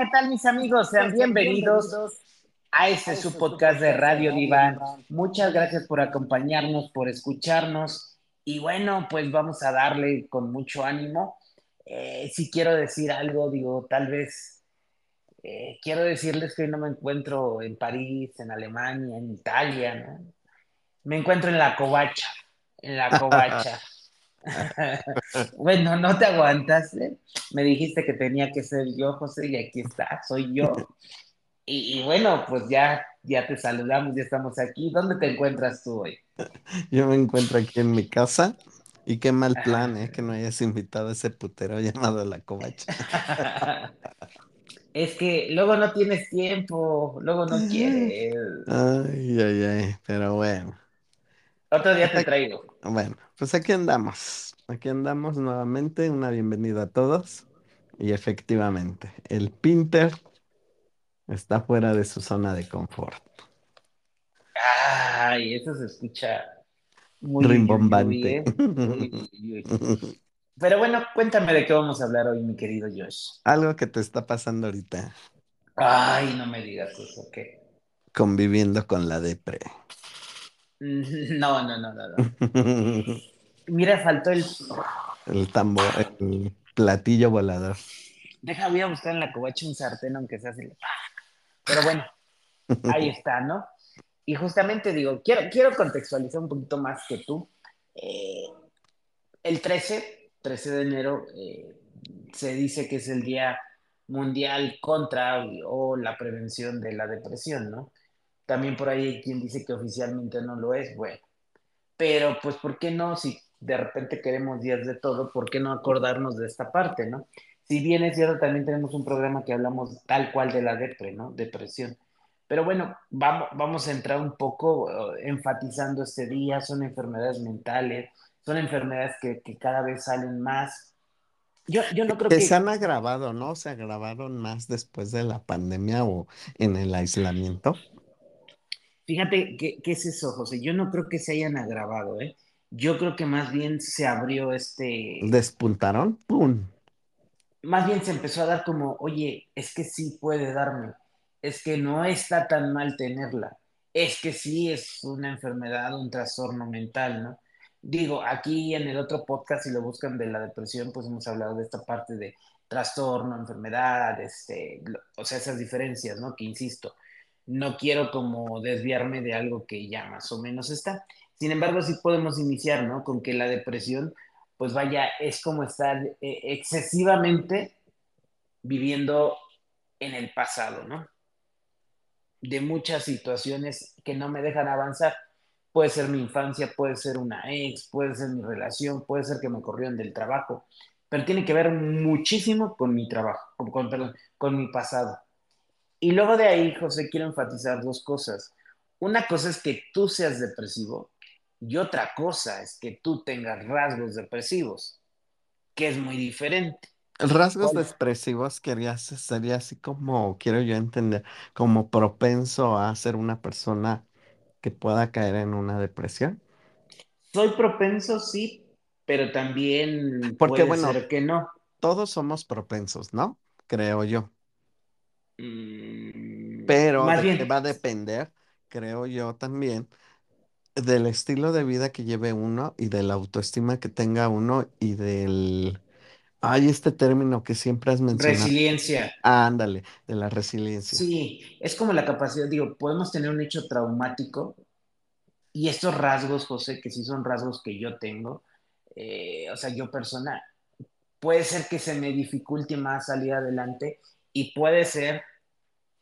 ¿qué tal mis amigos? Sean bienvenidos a este su podcast de Radio Diván. Muchas gracias por acompañarnos, por escucharnos. Y bueno, pues vamos a darle con mucho ánimo. Eh, si quiero decir algo, digo, tal vez eh, quiero decirles que hoy no me encuentro en París, en Alemania, en Italia, ¿no? Me encuentro en la covacha, en la covacha. bueno, no te aguantas. ¿eh? Me dijiste que tenía que ser yo, José, y aquí está, soy yo. Y, bueno, pues ya, ya te saludamos, ya estamos aquí. ¿Dónde te encuentras tú hoy? Yo me encuentro aquí en mi casa. Y qué mal plan, ¿eh? Que no hayas invitado a ese putero llamado La Covacha. es que luego no tienes tiempo, luego no quieres. Ay, ay, ay, pero bueno. Otro día te traigo. Bueno, pues aquí andamos. Aquí andamos nuevamente. Una bienvenida a todos. Y efectivamente, el Pinter está fuera de su zona de confort. Ay, eso se escucha muy rimbombante. Pero bueno, cuéntame de qué vamos a hablar hoy, mi querido Josh. Algo que te está pasando ahorita. Ay, no me digas eso, ¿qué? Conviviendo con la depre. No, no, no, no, no. Mira, faltó el. El tambor, el platillo volador. Deja, voy a buscar en la covacha un sartén, aunque sea así. Pero bueno, ahí está, ¿no? Y justamente digo, quiero, quiero contextualizar un poquito más que tú. Eh, el 13, 13 de enero, eh, se dice que es el Día Mundial contra o la prevención de la depresión, ¿no? También por ahí hay quien dice que oficialmente no lo es, bueno. Pero pues, ¿por qué no? Si de repente queremos días de todo, ¿por qué no acordarnos de esta parte, no? Si bien es cierto, también tenemos un programa que hablamos tal cual de la depre, ¿no? Depresión. Pero bueno, vamos, vamos a entrar un poco eh, enfatizando este día, son enfermedades mentales, son enfermedades que, que cada vez salen más. Yo, yo no creo que, que... se han agravado, ¿no? Se agravaron más después de la pandemia o en el aislamiento. Fíjate, ¿qué, ¿qué, es eso, José? Yo no creo que se hayan agravado, ¿eh? Yo creo que más bien se abrió este... ¿Despuntaron? ¡Pum! Más bien se empezó a dar como, oye, es que sí puede darme, es que no está tan mal tenerla, es que sí es una enfermedad, un trastorno mental, ¿no? Digo, aquí en el otro podcast, si lo buscan de la depresión, pues hemos hablado de esta parte de trastorno, enfermedad, este, o sea, esas diferencias, ¿no? Que insisto, no quiero como desviarme de algo que ya más o menos está. Sin embargo, sí podemos iniciar, ¿no? Con que la depresión, pues vaya, es como estar eh, excesivamente viviendo en el pasado, ¿no? De muchas situaciones que no me dejan avanzar. Puede ser mi infancia, puede ser una ex, puede ser mi relación, puede ser que me corrieron del trabajo, pero tiene que ver muchísimo con mi trabajo, con, perdón, con mi pasado. Y luego de ahí, José, quiero enfatizar dos cosas. Una cosa es que tú seas depresivo y otra cosa es que tú tengas rasgos depresivos, que es muy diferente. Rasgos depresivos quería, sería así como, quiero yo entender, como propenso a ser una persona que pueda caer en una depresión. Soy propenso, sí, pero también Porque, puede bueno, ser que no. Todos somos propensos, ¿no? Creo yo. Mm, Pero va a depender, creo yo también, del estilo de vida que lleve uno y de la autoestima que tenga uno y del... Hay este término que siempre has mencionado. Resiliencia. ándale, de la resiliencia. Sí, es como la capacidad, digo, podemos tener un hecho traumático y estos rasgos, José, que sí son rasgos que yo tengo, eh, o sea, yo persona, puede ser que se me dificulte más salir adelante y puede ser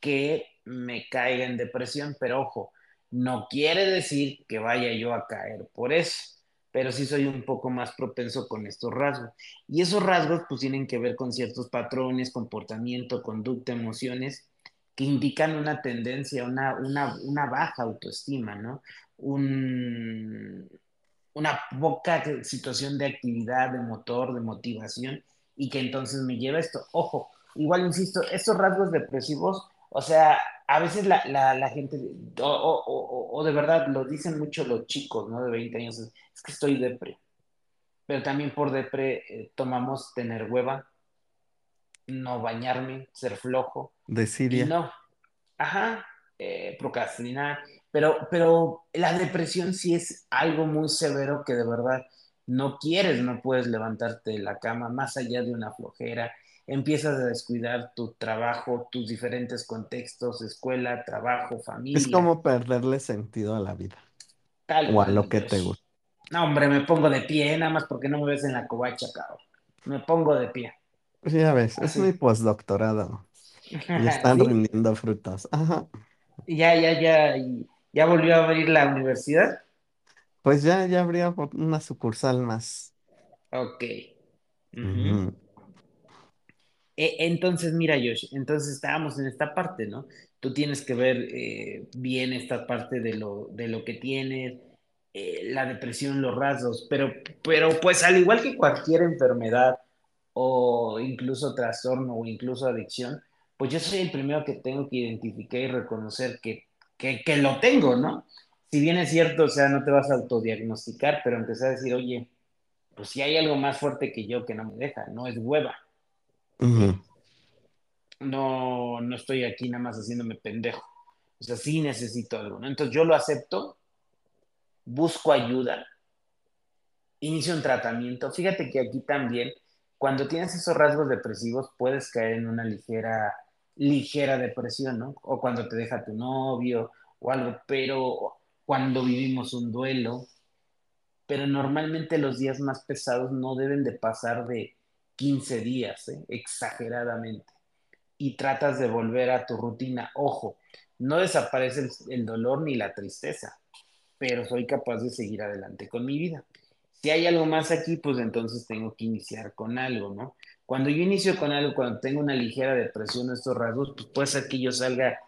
que me caiga en depresión, pero ojo, no quiere decir que vaya yo a caer por eso, pero sí soy un poco más propenso con estos rasgos. Y esos rasgos pues tienen que ver con ciertos patrones, comportamiento, conducta, emociones que indican una tendencia, una, una, baja autoestima, ¿no? Un, una poca situación de actividad, de motor, de motivación, y que entonces me lleva esto. Ojo, igual insisto, estos rasgos depresivos o sea, a veces la, gente, o, de verdad, lo dicen mucho los chicos, ¿no? De 20 años, es, que estoy depre. Pero también por depre eh, tomamos tener hueva, no bañarme, ser flojo. Y Desidia. no, ajá, eh, procrastinar. Pero, pero la depresión sí es algo muy severo que de verdad no quieres, no puedes levantarte de la cama más allá de una flojera. Empiezas a descuidar tu trabajo, tus diferentes contextos, escuela, trabajo, Es familia, como perderle sentido a la vida tal o a lo que te gusta. No, hombre, me pongo de pie, nada más porque no me ves en la covacha, cabrón. Me pongo de pie, ya ves, es mi postdoctorado y están ¿Sí? rindiendo frutos. Ajá. Ya, ya, ya, ya volvió a abrir la universidad. Pues ya, ya habría una sucursal más. Ok. Ujú, E- Entonces, mira, Josh, entonces estábamos en esta parte, ¿no? Tú tienes que ver eh, bien esta parte de lo, de lo que tienes, eh, la depresión, los rasgos, pero, pero pues al igual que cualquier enfermedad o incluso trastorno o incluso adicción, pues yo soy el primero que tengo que identificar y reconocer que, que, lo tengo, ¿no? Si bien es cierto, o sea, no te vas a autodiagnosticar, pero empezar a decir, oye, pues si hay algo más fuerte que yo que no me deja, no es hueva, no, no estoy aquí nada más haciéndome pendejo. O sea, sí necesito algo. Entonces yo lo acepto, busco ayuda, inicio un tratamiento. Fíjate que aquí también, cuando tienes esos rasgos depresivos, puedes caer en una ligera, ligera depresión, ¿no? O cuando te deja tu novio o algo, pero cuando vivimos un duelo, pero normalmente los días más pesados no deben de pasar de 15 días, ¿eh? Exageradamente. y tratas de volver a tu rutina. Ojo, no desaparece el, dolor ni la tristeza, pero soy capaz de seguir adelante con mi vida. Si hay algo más aquí, pues entonces tengo que iniciar con algo, ¿no? Cuando yo inicio con algo, cuando tengo una ligera depresión, estos rasgos, pues puede ser que yo salga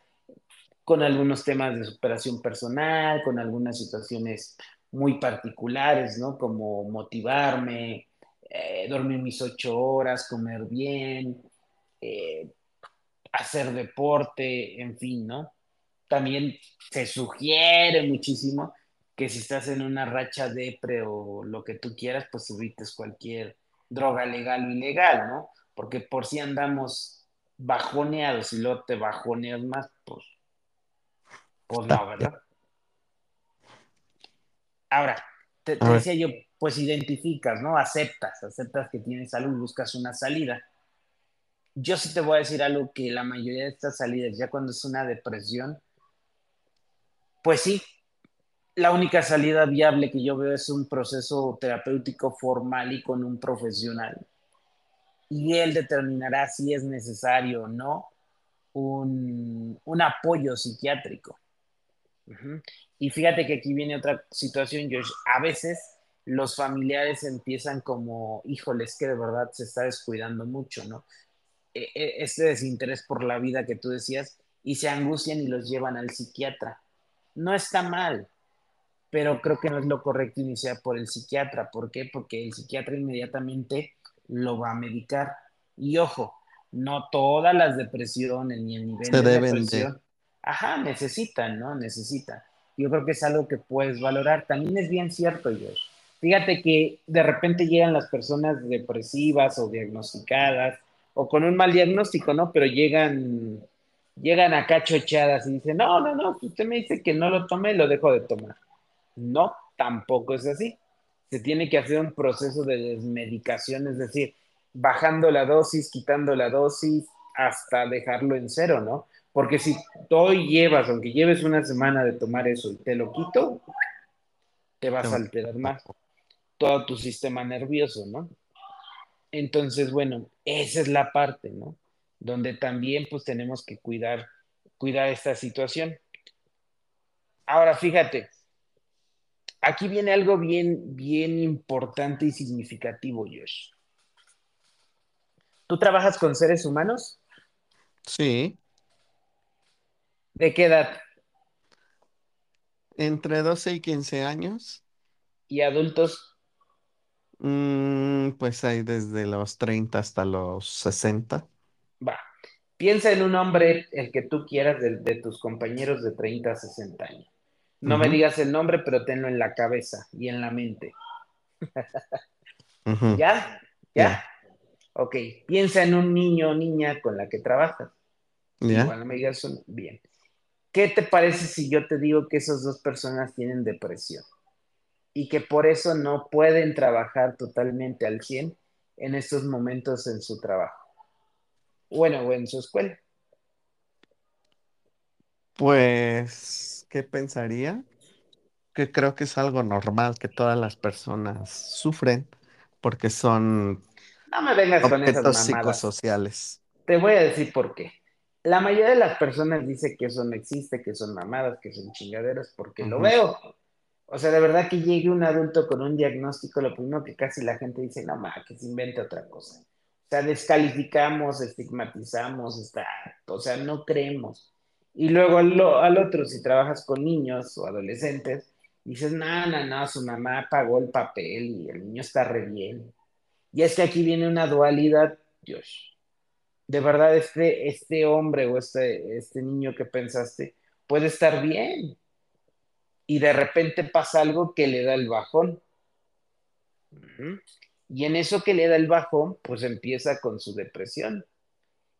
con algunos temas de superación personal, con algunas situaciones muy particulares, ¿no? Como motivarme, eh, dormir mis ocho horas, comer bien, eh, hacer deporte, en fin, ¿no? También se sugiere muchísimo que si estás en una racha depre o lo que tú quieras, pues evites cualquier droga legal o ilegal, ¿no? Porque por si andamos bajoneados y luego te bajoneas más, pues, pues no. ¿verdad? Ahora, te, decía yo, pues identificas, ¿no? Aceptas, aceptas que tienes algo y buscas una salida. Yo sí te voy a decir algo que la mayoría de estas salidas, ya cuando es una depresión, pues sí, la única salida viable que yo veo es un proceso terapéutico formal y con un profesional. Y él determinará si es necesario o no un, un apoyo psiquiátrico. Uh -huh. Y fíjate que aquí viene otra situación, Josh. A veces los familiares empiezan como, híjoles, que de verdad se está descuidando mucho, ¿no? Este desinterés por la vida que tú decías, y se angustian y los llevan al psiquiatra. No está mal, pero creo que no es lo correcto iniciar por el psiquiatra. ¿Por qué? Porque el psiquiatra inmediatamente lo va a medicar. Y ojo, no todas las depresiones ni el nivel se de deben de. depresión, ajá, necesitan, ¿no? Necesitan. Yo creo que es algo que puedes valorar. También es bien cierto, Josh. Fíjate que de repente llegan las personas depresivas o diagnosticadas o con un mal diagnóstico, ¿no? Pero llegan, llegan acá chochadas y dicen, no, no, no, usted me dice que no lo tome, lo dejo de tomar. No, tampoco es así. Se tiene que hacer un proceso de desmedicación, es decir, bajando la dosis, quitando la dosis, hasta dejarlo en cero, ¿no? Porque si tú llevas, aunque lleves una semana de tomar eso y te lo quito, te vas a alterar más todo tu sistema nervioso, ¿no? Entonces, bueno, esa es la parte, ¿no? Donde también pues tenemos que cuidar, cuidar esta situación. Ahora, fíjate, aquí viene algo bien, bien importante y significativo, Josh. ¿Tú trabajas con seres humanos? Sí, ¿De qué edad? entre 12 y 15 años, ¿Y adultos? Mm, pues hay desde los 30 hasta los 60. Va. Piensa en un hombre, el que tú quieras, de, de tus compañeros de 30 a 60 años. No me digas el nombre, pero tenlo en la cabeza y en la mente. ¿Ya? ¿Ya? Ok, piensa en un niño o niña con la que trabajas. No me digas un- bien. ¿Qué te parece si yo te digo que esas dos personas tienen depresión y que por eso no pueden trabajar totalmente al 100 en estos momentos en su trabajo? Bueno, o en su escuela. Pues, ¿qué pensaría? Que creo que es algo normal que todas las personas sufren porque son No me vengas con esas objetos psicosociales. Te voy a decir por qué. La mayoría de las personas dice que eso no existe, que son mamadas, que son chingaderas, porque lo veo. O sea, de verdad que llegue un adulto con un diagnóstico, lo primero que casi la gente dice, no, ma, que se invente otra cosa. O sea, descalificamos, estigmatizamos, está, o sea, no creemos. Y luego al, otro, si trabajas con niños o adolescentes, dices, no, no, no, su mamá pagó el papel y el niño está re bien. Y es que aquí viene una dualidad, Dios. De verdad, este, este hombre o este, este niño que pensaste puede estar bien y de repente pasa algo que le da el bajón. Y en eso que le da el bajón, pues empieza con su depresión.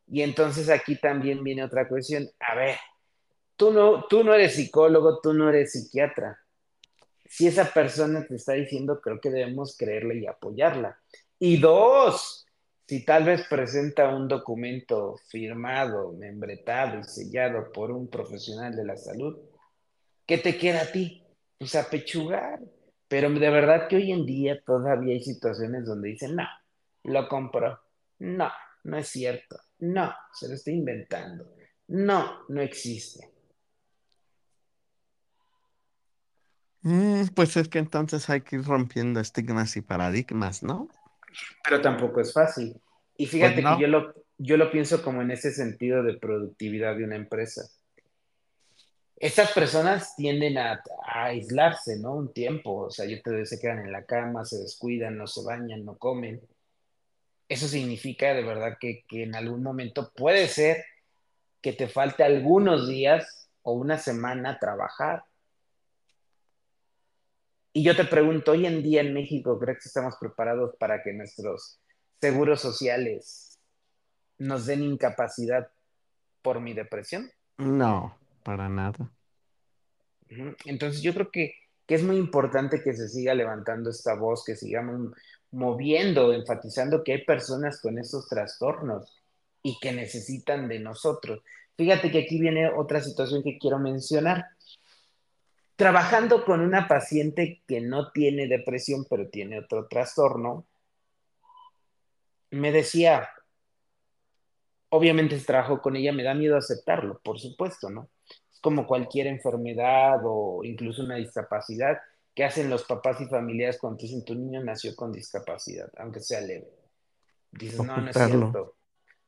Y entonces aquí también viene otra cuestión. A ver, tú no, tú no eres psicólogo, tú no eres psiquiatra. Si esa persona te está diciendo, creo que debemos creerle y apoyarla. Y dos, si tal vez presenta un documento firmado, membretado y sellado por un profesional de la salud, ¿qué te queda a ti? Pues apechugar. Pero de verdad que hoy en día todavía hay situaciones donde dicen, no, lo compro. No, no es cierto. No, se lo estoy inventando. No, no existe. Mm, pues es que entonces hay que ir rompiendo estigmas y paradigmas, ¿no? Pero tampoco es fácil. Y Pues fíjate que yo lo, yo lo pienso como en ese sentido de productividad de una empresa. Estas personas tienden a, aislarse, ¿no? Un tiempo, o sea, yo te se quedan en la cama, se descuidan, no se bañan, no comen. Eso significa de verdad que, que en algún momento puede ser que te falte algunos días o una semana trabajar. Y yo te pregunto, hoy en día en México, ¿crees que estamos preparados para que nuestros seguros sociales nos den incapacidad por mi depresión? No, para nada. Entonces yo creo que, que es muy importante que se siga levantando esta voz, que sigamos moviendo, enfatizando que hay personas con estos trastornos y que necesitan de nosotros. Fíjate que aquí viene otra situación que quiero mencionar. Trabajando con una paciente que no tiene depresión, pero tiene otro trastorno, me decía, obviamente trabajo con ella, me da miedo aceptarlo, por supuesto, ¿no? Como cualquier enfermedad o incluso una discapacidad que hacen los papás y familiares cuando dicen tu niño nació con discapacidad, aunque sea leve. Dices, no, no es cierto.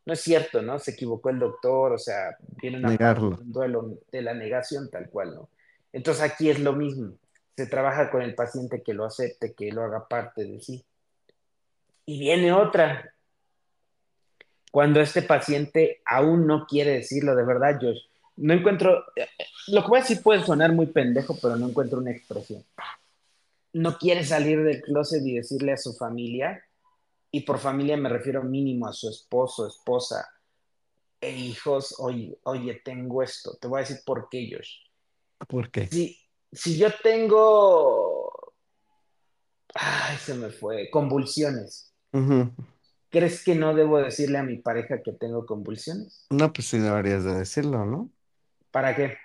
No es cierto, ¿no? Se equivocó el doctor, o sea, viene una un duelo de la negación tal cual, ¿no? Entonces aquí es lo mismo. Se trabaja con el paciente que lo acepte, que lo haga parte de sí. Y viene otra, cuando este paciente aún no quiere decirlo, de verdad, Josh, no encuentro, lo que voy a decir puede sonar muy pendejo, pero no encuentro una expresión. No quiere salir del closet y decirle a su familia, y por familia me refiero mínimo a su esposo, esposa e hijos, oye, oye, tengo esto. Te voy a decir por qué, Josh. ¿Por qué? Si, si yo tengo, ay, se me fue, convulsiones. ¿crees que no debo decirle a mi pareja que tengo convulsiones? No, pues sí deberías de decirlo, ¿no? ¿Para qué?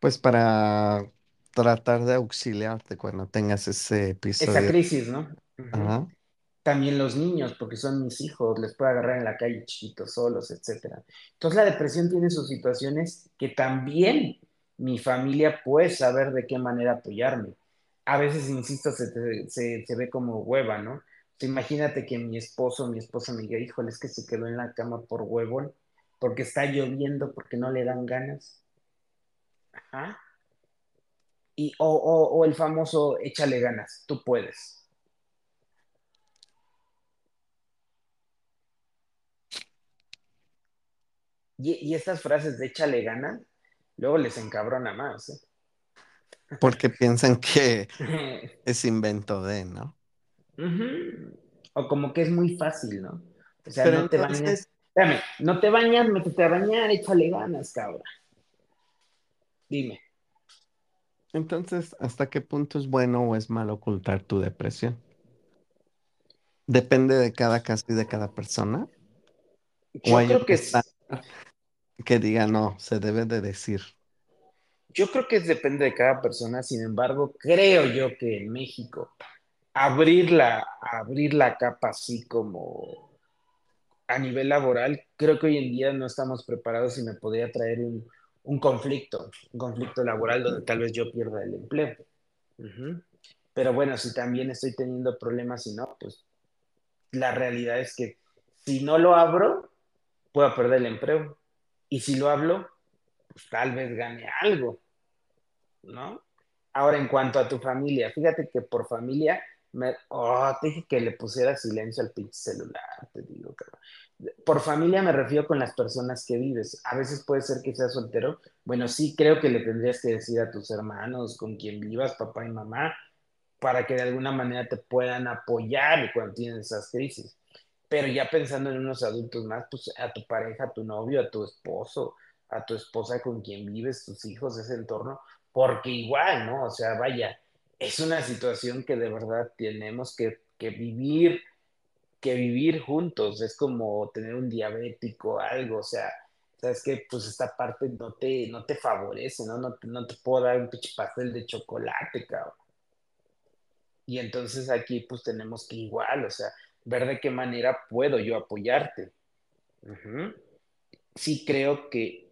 Pues para tratar de auxiliarte cuando tengas ese esa episodio. crisis, ¿no? Ajá. También los niños, porque son mis hijos, les puede agarrar en la calle chiquitos, solos, etcétera. Entonces la depresión tiene sus situaciones que también mi familia puede saber de qué manera apoyarme. A veces, insisto, se, te- se, se ve como hueva, ¿no? Imagínate que mi esposo mi esposa me diga, híjole, es que se quedó en la cama por huevón, porque está lloviendo, porque no le dan ganas. Ajá. Y, o, o, o el famoso échale ganas, tú puedes. Y, y estas frases de échale ganas, luego les encabrona más. Porque piensan que ¿eh? es invento de, ¿no? O como que es muy fácil, ¿no? O sea, Pero no te bañas. entonces, Espérame, no te bañas, métete a bañar, échale ganas, cabrón. Dime. entonces, ¿hasta qué punto es bueno o es malo ocultar tu depresión? Depende de cada caso y de cada persona. ¿O Yo hay creo que es, que diga no, se debe de decir? yo creo que depende de cada persona, sin embargo, creo yo que en México abrir la, abrir la capa así como a nivel laboral, creo que hoy en día no estamos preparados y me podría traer un, un conflicto, un conflicto laboral donde tal vez yo pierda el empleo. Pero bueno, si también estoy teniendo problemas y no, pues la realidad es que si no lo abro, puedo perder el empleo. Y si lo hablo, pues tal vez gane algo, ¿no? Ahora, en cuanto a tu familia, fíjate que por familia, me, oh, te dije que le pusiera silencio al pinche celular, te digo, cabrón. Por familia me refiero con las personas que vives. A veces puede ser que seas soltero. Bueno, sí creo que le tendrías que decir a tus hermanos, con quien vivas, papá y mamá, para que de alguna manera te puedan apoyar cuando tienes esas crisis. Pero ya pensando en unos adultos más, pues a tu pareja, a tu novio, a tu esposo, a tu esposa con quien vives, tus hijos, ese entorno, porque igual, ¿no? O sea, vaya, es una situación que de verdad tenemos que, que vivir, que vivir juntos. Es como tener un diabético, algo, o sea, sabes que pues esta parte no te, no te favorece, ¿no? No te, no te puedo dar un pinche pastel de chocolate, cabrón. Y entonces aquí pues tenemos que igual, o sea, ver de qué manera puedo yo apoyarte. Sí creo que,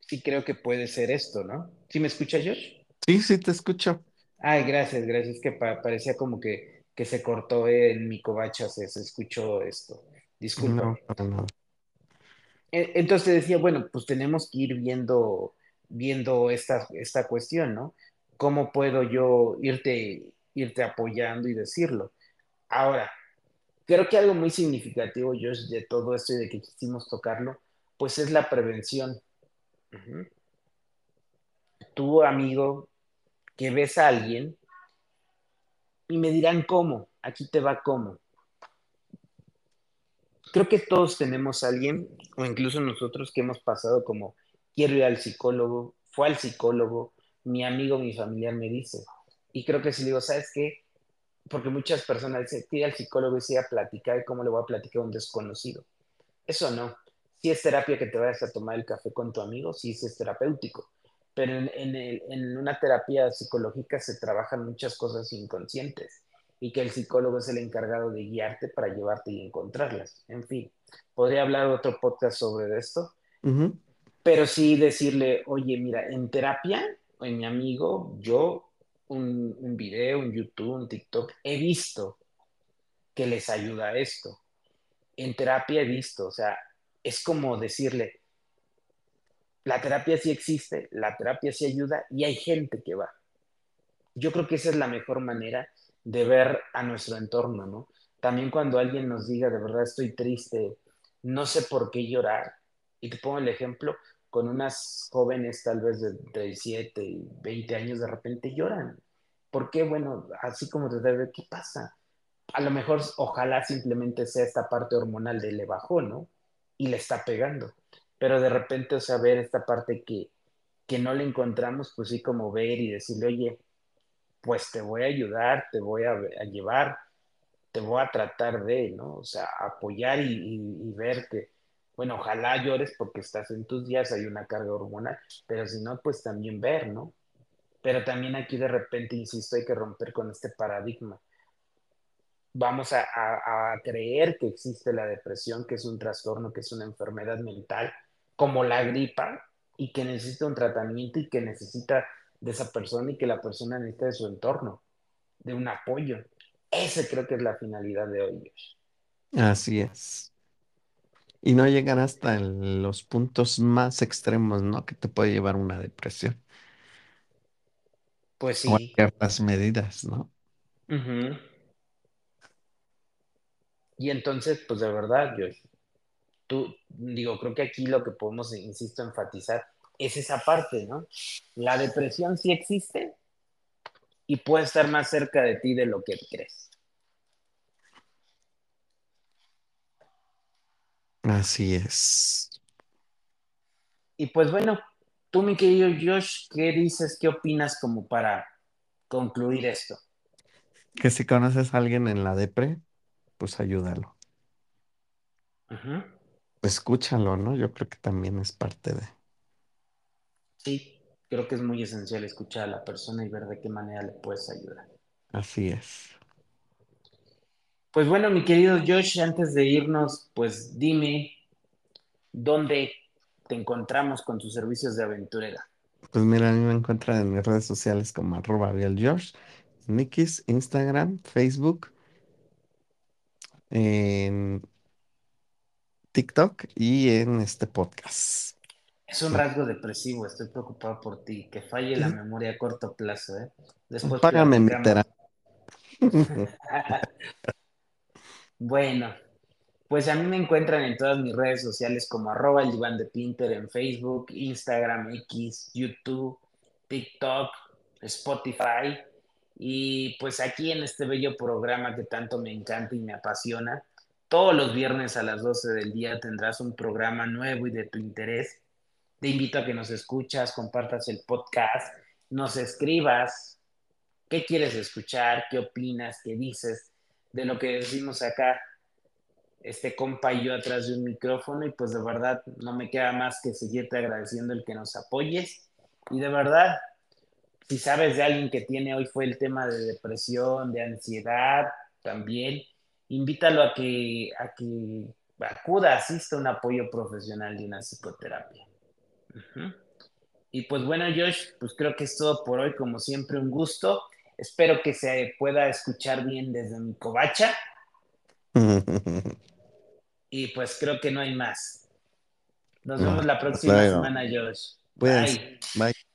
sí creo que puede ser esto, ¿no? ¿Sí me escucha Josh? Sí, sí, te escucho. Ay, gracias, gracias, que pa- parecía como que, que se cortó en mi covacha, se, se escuchó esto. No, para nada. E- Entonces decía, bueno, pues tenemos que ir viendo, viendo esta, esta cuestión, ¿no? ¿Cómo puedo yo irte, irte apoyando y decirlo? Ahora, Creo que algo muy significativo, Josh, de todo esto y de que quisimos tocarlo, pues es la prevención. Ujú. Tu amigo, que ves a alguien y me dirán cómo, aquí te va cómo. Creo que todos tenemos alguien, o incluso nosotros que hemos pasado como, quiero ir al psicólogo, fue al psicólogo, mi amigo, mi familiar me dice. Y creo que si digo, ¿sabes qué? Porque muchas personas dicen, ir al psicólogo y sí a platicar, ¿cómo le voy a platicar a un desconocido? Eso no. Si es terapia que te vayas a tomar el café con tu amigo, sí es terapéutico. Pero en, en, el- en una terapia psicológica se trabajan muchas cosas inconscientes y que el psicólogo es el encargado de guiarte para llevarte y encontrarlas. En fin, podría hablar otro podcast sobre esto, Ujú. pero sí decirle, oye, mira, en terapia, en mi amigo, yo un, un video, un YouTube, un TikTok, he visto que les ayuda a esto en terapia he visto, o sea, es como decirle, la terapia sí existe, la terapia sí ayuda y hay gente que va. Yo creo que esa es la mejor manera de ver a nuestro entorno, ¿no? También cuando alguien nos diga, de verdad estoy triste, no sé por qué llorar, y te pongo el ejemplo, con unas jóvenes tal vez de 17 y 20 años de repente lloran. ¿Por qué? Bueno, así como te debe, ¿qué pasa? a lo mejor, ojalá simplemente sea esta parte hormonal de le bajó, ¿no? Y le está pegando. Pero de repente, o sea, ver esta parte que, que no le encontramos, pues sí, como ver y decirle, oye, pues te voy a ayudar, te voy a, llevar, te voy a tratar de, ¿no? O sea, apoyar y, y, ver que, bueno, ojalá llores porque estás en tus días, hay una carga hormonal, pero si no, pues también ver, ¿no? Pero también aquí de repente, insisto, hay que romper con este paradigma vamos a, creer que existe la depresión, que es un trastorno, que es una enfermedad mental, como la gripa, y que necesita un tratamiento y que necesita de esa persona y que la persona necesita de su entorno, de un apoyo. Ese creo que es la finalidad de hoy. Así es. Y no llegar hasta el- los puntos más extremos, ¿no? Que te puede llevar a una depresión Pues o sí. ciertas medidas, ¿no? Uh -huh. Y entonces, pues de verdad, yo, tú, digo, creo que aquí lo que podemos, insisto, enfatizar es esa parte, ¿no? La depresión sí existe y puede estar más cerca de ti de lo que crees. Así es. Y pues bueno, tú mi querido Josh, ¿qué dices, qué opinas como para concluir esto? Que si conoces a alguien en la depre, pues ayúdalo. Ajá. Escúchalo, ¿no? Yo creo que también es parte de. Sí, creo que es muy esencial escuchar a la persona y ver de qué manera le puedes ayudar. Así es. Pues bueno, mi querido Josh, antes de irnos, pues dime dónde te encontramos con tus servicios de aventurera. Pues mira, a mí me encuentran en mis redes sociales como arroba George, Nikis, Instagram, Facebook, en TikTok y en este podcast. Es un rasgo depresivo, estoy preocupado por ti, que falle la memoria a corto plazo, ¿eh? Después Págame mi. Bueno, pues a mí me encuentran en todas mis redes sociales como arroba el diván de Pinter en Facebook, Instagram, X, YouTube, TikTok, Spotify y pues aquí en este bello programa que tanto me encanta y me apasiona. Todos los viernes a las 12 del día tendrás un programa nuevo y de tu interés. Te invito a que nos escuchas, compartas el podcast, nos escribas qué quieres escuchar, qué opinas, qué dices de lo que decimos acá este compa y yo atrás de un micrófono y pues de verdad no me queda más que seguirte agradeciendo el que nos apoyes y de verdad, si sabes de alguien que tiene, hoy fue el tema de depresión, de ansiedad también, invítalo a que, a que acuda, asista a un apoyo profesional de una psicoterapia. Y pues bueno, Josh, pues creo que es todo por hoy, como siempre, un gusto. Espero que se pueda escuchar bien desde mi covacha y pues creo que no hay más. Nos vemos la próxima semana, Josh. Bye. Bye.